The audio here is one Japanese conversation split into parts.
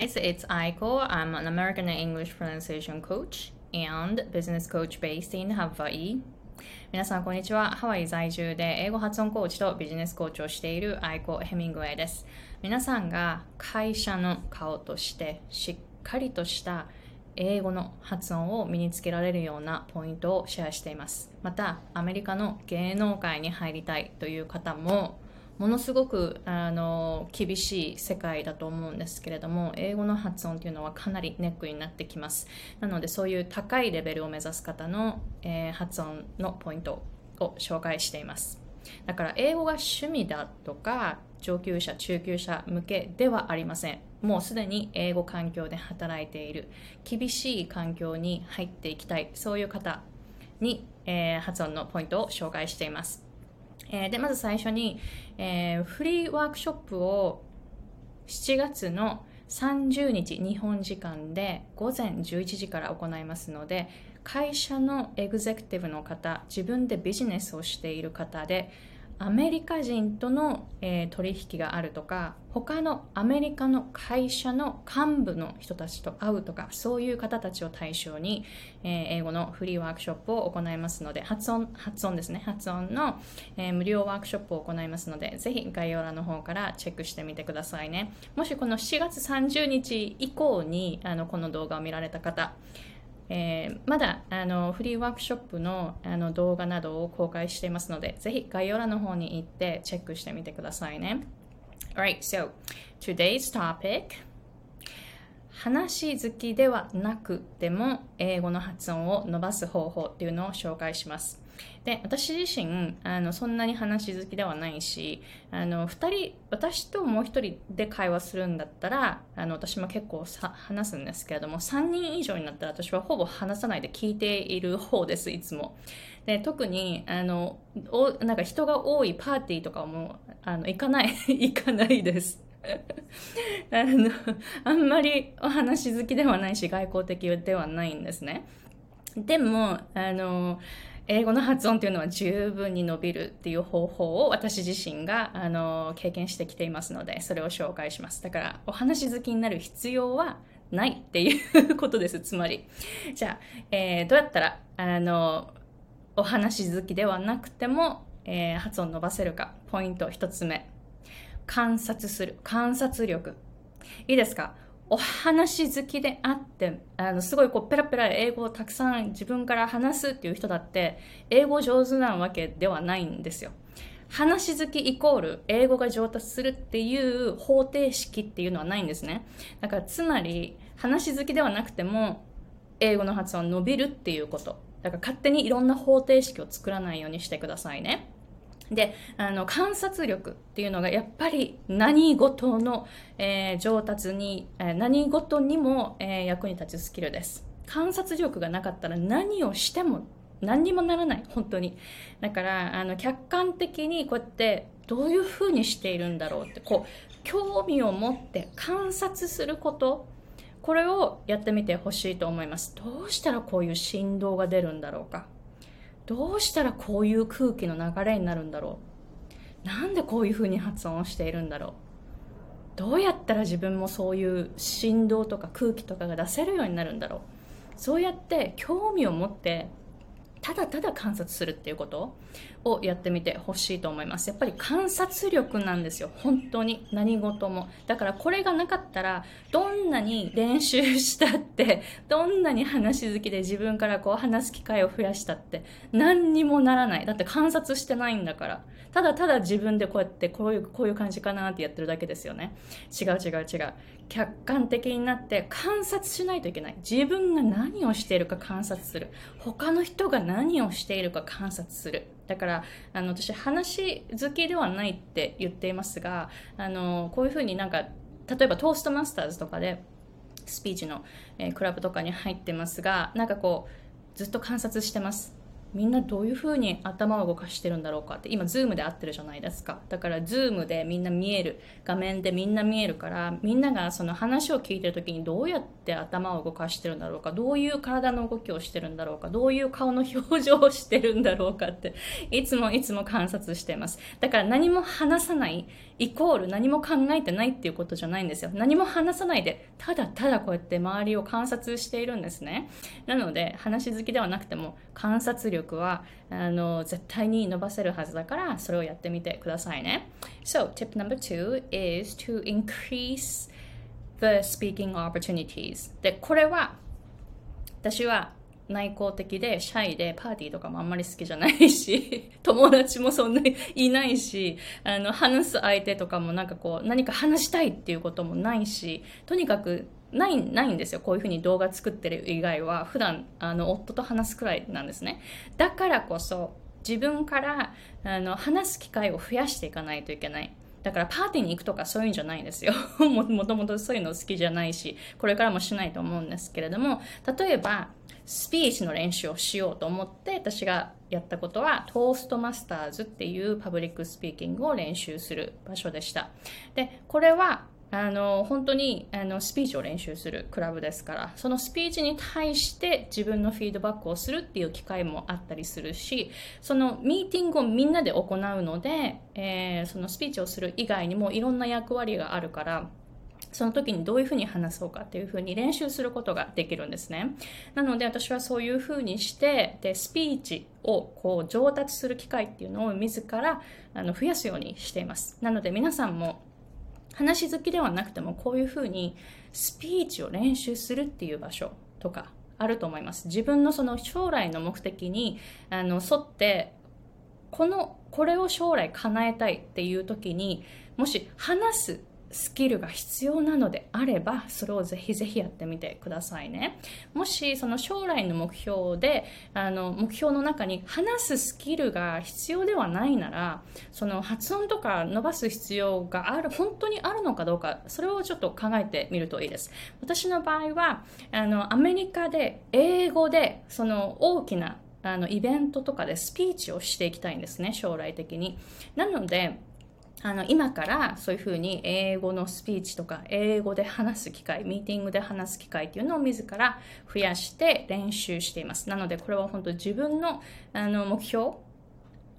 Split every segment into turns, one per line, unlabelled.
Guys, it's Aiko. I'm an American English pronunciation coach and business coach based in Hawaii. 皆さん、こんにちは。ハワイ在住で英語発音コーチとビジネスコーチをしているアイコ・ヘミングウェイです。皆さんが会社の顔としてしっかりとした英語の発音を身につけられるようなポイントをシェアしています。また、アメリカの芸能界に入りたいという方もものすごくあの厳しい世界だと思うんですけれども英語の発音というのはかなりネックになってきます。なのでそういう高いレベルを目指す方の、えー、発音のポイントを紹介しています。だから英語が趣味だとか上級者中級者向けではありません。もうすでに英語環境で働いている厳しい環境に入っていきたいそういう方に、えー、発音のポイントを紹介しています。えー、でまず最初に、えー、フリーワークショップを7月の30日日本時間で午前11時から行いますので会社のエグゼクティブの方自分でビジネスをしている方でアメリカ人との、えー、取引があるとか他のアメリカの会社の幹部の人たちと会うとかそういう方たちを対象に、えー、英語のフリーワークショップを行いますので発音発音ですね。発音の、えー、無料ワークショップを行いますのでぜひ概要欄の方からチェックしてみてくださいね。もしこの7月30日以降にあのこの動画を見られた方えー、まだあのフリーワークショップのあの動画などを公開していますので、ぜひ概要欄の方に行ってチェックしてみてくださいね。Alright, so today's topic 話好きではなくても英語の発音を伸ばす方法っていうのを紹介します。で私自身あのそんなに話好きではないしあの2人私ともう1人で会話するんだったらあの私も結構さ話すんですけれども3人以上になったら私はほぼ話さないで聞いている方ですいつも。で特にあのおなんか人が多いパーティーとかもあの行かない 行かないです。あのあんまりお話好きではないし外交的ではないんですね。でもあの英語の発音というのは十分に伸びるっていう方法を私自身があの経験してきていますのでそれを紹介します。だからお話好きになる必要はないっていうことですつまりじゃあ、えー、どうやったらあのお話好きではなくても、えー、発音伸ばせるかポイント1つ目。観察する。観察力。いいですか？お話好きであってあのすごいこうペラペラ英語をたくさん自分から話すっていう人だって英語上手なわけではないんですよ。話好きイコール英語が上達するっていう方程式っていうのはないんですね。だからつまり話好きではなくても英語の発音伸びるっていうこと。だから勝手にいろんな方程式を作らないようにしてくださいね。であの観察力っていうのがやっぱり何事の、えー、上達に、えー、何事にも、えー、役に立つスキルです。観察力がなかったら何をしても何にもならない本当に。だからあの客観的にこうやってどういうふうにしているんだろうってこう興味を持って観察することこれをやってみてほしいと思います。どうしたらこういう振動が出るんだろうか。どうしたらこういう空気の流れになるんだろう？なんでこういうふうに発音しているんだろう？どうやったら自分もそういう振動とか空気とかが出せるようになるんだろう？そうやって興味を持ってただただ観察するっていうこと。をやってみてほしいと思います。やっぱり観察力なんですよ。本当に。何事も。だからこれがなかったらどんなに練習したって どんなに話好きで自分からこう話す機会を増やしたって何にもならない。だって観察してないんだから。ただただ自分でこうやってこういうこういう感じかなってやってるだけですよね。違う違う違う。客観的になって観察しないといけない。自分が何をしているか観察する。他の人が何をしているか観察する。だからあの私話好きではないって言っていますがあのこういうふうになんか例えばトーストマスターズとかでスピーチの、えー、クラブとかに入ってますがなんかこうずっと観察してます。みんなどういうふうに頭を動かしてるんだろうかって今ズームで会ってるじゃないですか。だからズームでみんな見える画面でみんな見えるからみんながその話を聞いてる時にどうやって頭を動かしてるんだろうかどういう体の動きをしてるんだろうかどういう顔の表情をしてるんだろうかっていつもいつも観察してます。だから何も話さない。イコール何も考えてないっていうことじゃないんですよ。何も話さないでただただこうやって周りを観察しているんですね。なので話好きではなくても観察力はあの絶対に伸ばせるはずだからそれをやってみてくださいね。So tip number two is to increase the speaking opportunities. でこれは私は内向的でシャイでパーティーとかもあんまり好きじゃないし 友達もそんなにいないしあの話す相手とかもなんかこう何か話したいっていうこともないしとにかくないないんですよ。こういうふうに動画作ってる以外は。普段あの夫と話すくらいなんですね。だからこそ自分からあの話す機会を増やしていかないといけない。だからパーティーに行くとかそういうんじゃないんですよ。ももともとそういうの好きじゃないしこれからもしないと思うんですけれども例えばスピーチの練習をしようと思って私がやったことはトーストマスターズっていうパブリックスピーキングを練習する場所でした。でこれはあの本当にあのスピーチを練習するクラブですからそのスピーチに対して自分のフィードバックをするっていう機会もあったりするしそのミーティングをみんなで行うので、えー、そのスピーチをする以外にもいろんな役割があるからその時にどういうふうに話そうかっていうふうに練習することができるんですね。なので私はそういうふうにして、で、スピーチをこう上達する機会っていうのを自らあの増やすようにしています。なので皆さんも話好きではなくてもこういうふうにスピーチを練習するっていう場所とかあると思います。自分のその将来の目的にあの沿ってこのこれを将来叶えたいっていう時にもし話すスキルが必要なのであればそれをぜひぜひやってみてくださいね。もしその将来の目標であの目標の中に話すスキルが必要ではないならその発音とか伸ばす必要がある本当にあるのかどうかそれをちょっと考えてみるといいです。私の場合はあのアメリカで英語でその大きなあのイベントとかでスピーチをしていきたいんですね将来的に。なのであの今からそういうふうに英語のスピーチとか英語で話す機会ミーティングで話す機会っていうのを自ら増やして練習しています。なのでこれは本当自分のあの目標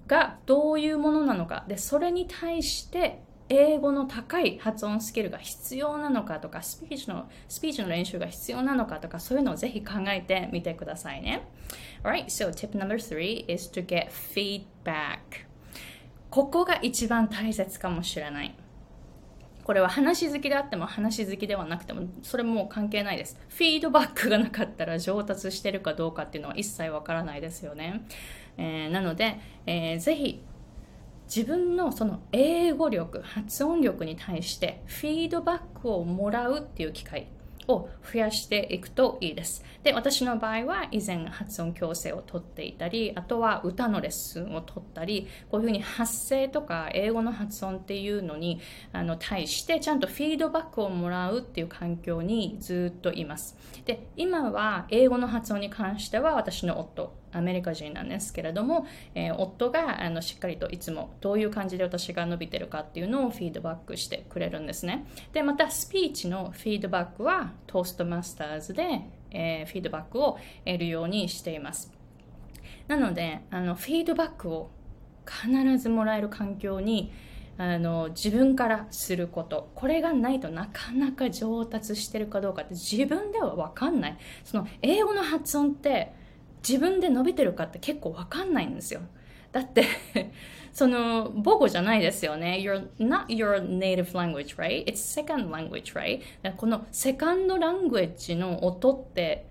がどういうものなのか。でそれに対して英語の高い発音スキルが必要なのかとかスピーチのスピーチの練習が必要なのかとかそういうのをぜひ考えてみてくださいね。Alright, so tip number three is to get feedback. ここが一番大切かもしれない。これは話好きであっても話好きではなくてもそれも関係ないです。フィードバックがなかったら上達してるかどうかっていうのは一切わからないですよね、えー、なので、えー、ぜひ自分のその英語力発音力に対してフィードバックをもらうっていう機会。を増やしていくといいです。で、私の場合は以前発音矯正をとっていたり、あとは歌のレッスンをとったり、こういうふうに発声とか英語の発音っていうのにあの対してちゃんとフィードバックをもらうっていう環境にずっといます。で、今は英語の発音に関しては私の夫、アメリカ人なんですけれども、えー、夫があのしっかりといつもどういう感じで私が伸びてるかっていうのをフィードバックしてくれるんですね。で、またスピーチのフィードバックはトーストマスターズで、えー、フィードバックを得るようにしています。なので、あのフィードバックを必ずもらえる環境にあの自分からすることこれがないとなかなか上達してるかどうかって自分では分かんないその英語の発音って自分で伸びてるかって結構わかんないんですよ。だってその母語じゃないですよね。You're not your native language, right? It's second language, right? このセカンドラングエッジの音って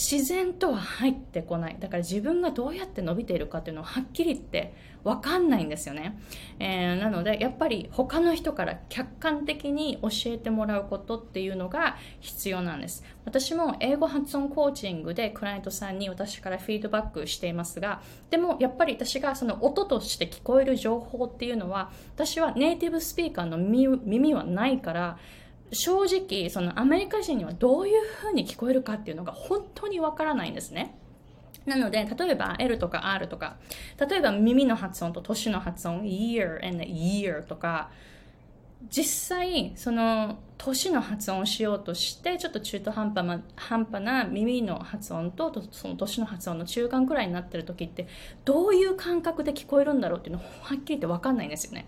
自然とは入ってこない。だから自分がどうやって伸びているかっていうのをはっきり言ってわかんないんですよね、えー、なのでやっぱり他の人から客観的に教えてもらうことっていうのが必要なんです私も英語発音コーチングでクライアントさんに私からフィードバックしていますがでもやっぱり私がその音として聞こえる情報っていうのは私はネイティブスピーカーの耳はないから正直そのアメリカ人にはどういうふうに聞こえるかっていうのが本当にわからないんですねなので、例えば L とか R とか、例えば耳の発音と年の発音、year and year とか、実際、その年の発音をしようとして、ちょっと中途半端な半端な耳の発音とその年の発音の中間くらいになってる時って、どういう感覚で聞こえるんだろうっていうのははっきり言って分かんないんですよね。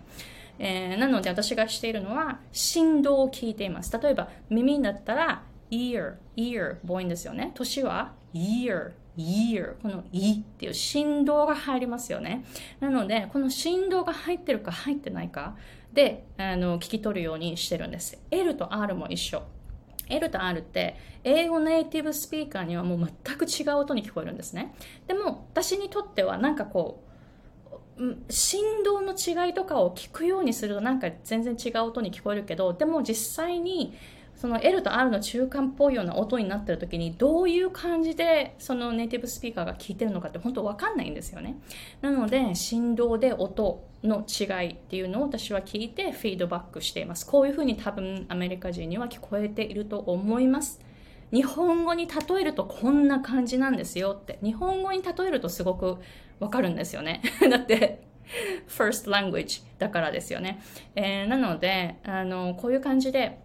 えー、なので私がしているのは振動を聞いています。例えば耳だったら ear, ear 母音ですよね。年は ear ear この「い」っていう振動が入りますよね。なのでこの振動が入ってるか入ってないかであの聞き取るようにしてるんです。L と R も一緒。L と R って英語ネイティブスピーカーにはもう全く違う音に聞こえるんですね。でも私にとってはなんかこう振動の違いとかを聞くようにするとなんか全然違う音に聞こえるけどでも実際にその L と R の中間っぽいような音になってる時にどういう感じでそのネイティブスピーカーが聞いてるのかって本当わかんないんですよね。なので振動で音の違いっていうのを私は聞いてフィードバックしています。こういうふうに多分アメリカ人には聞こえていると思います。日本語に例えるとこんな感じなんですよって。日本語に例えるとすごくわかるんですよね。だって first language だからですよね。えー、なのであのこういう感じで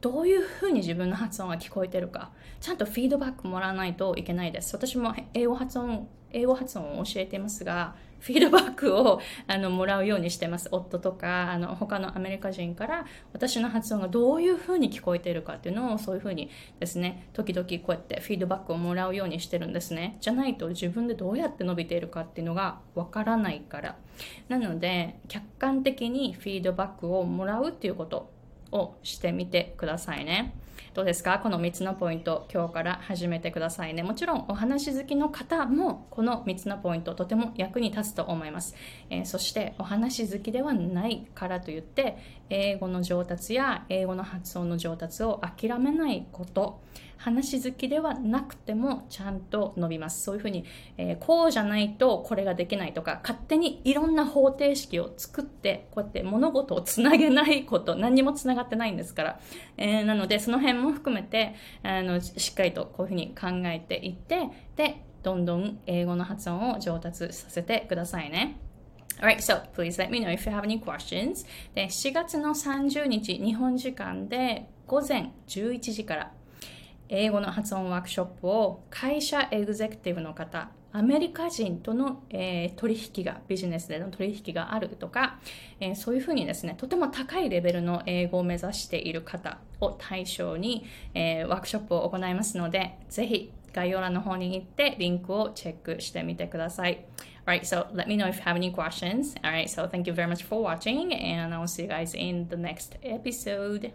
どういうふうに自分の発音が聞こえてるかちゃんとフィードバックもらわないといけないです私も英語発音英語発音を教えていますがフィードバックをあのもらうようにしてます。夫とかあの他のアメリカ人から私の発音がどういうふうに聞こえているかっていうのをそういうふうにですね時々こうやってフィードバックをもらうようにしてるんですね。じゃないと自分でどうやって伸びているかっていうのがわからないから。なので客観的にフィードバックをもらうっていうことをしてみてくださいね。どうですか？この3つのポイント、今日から始めてくださいね。もちろんお話好きの方もこの3つのポイントとても役に立つと思います。えー、そしてお話好きではないからといって、英語の上達や英語の発音の上達を諦めないこと。話好きではなくてもちゃんと伸びます。そういうふうに、えー、こうじゃないとこれができないとか、勝手にいろんな方程式を作って、こうやって物事をつなげないこと、何にもつながってないんですから。えー、なので、その辺も含めて、あの、しっかりとこういうふうに考えていって、で、どんどん英語の発音を上達させてくださいね。Alright, so please let me know if you have any questions. で、4月の30日、日本時間で午前11時から英語の発音ワークショップを会社エグゼクティブの方、アメリカ人との、えー、取引が、ビジネスでの取引があるとか、えー、そういうふうにですね、とても高いレベルの英語を目指している方を対象に、えー、ワークショップを行いますので、ぜひ概要欄の方に行ってリンクをチェックしてみてください。Alright, so let me know if you have any questions. Alright, so thank you very much for watching and I'll see you guys in the next episode.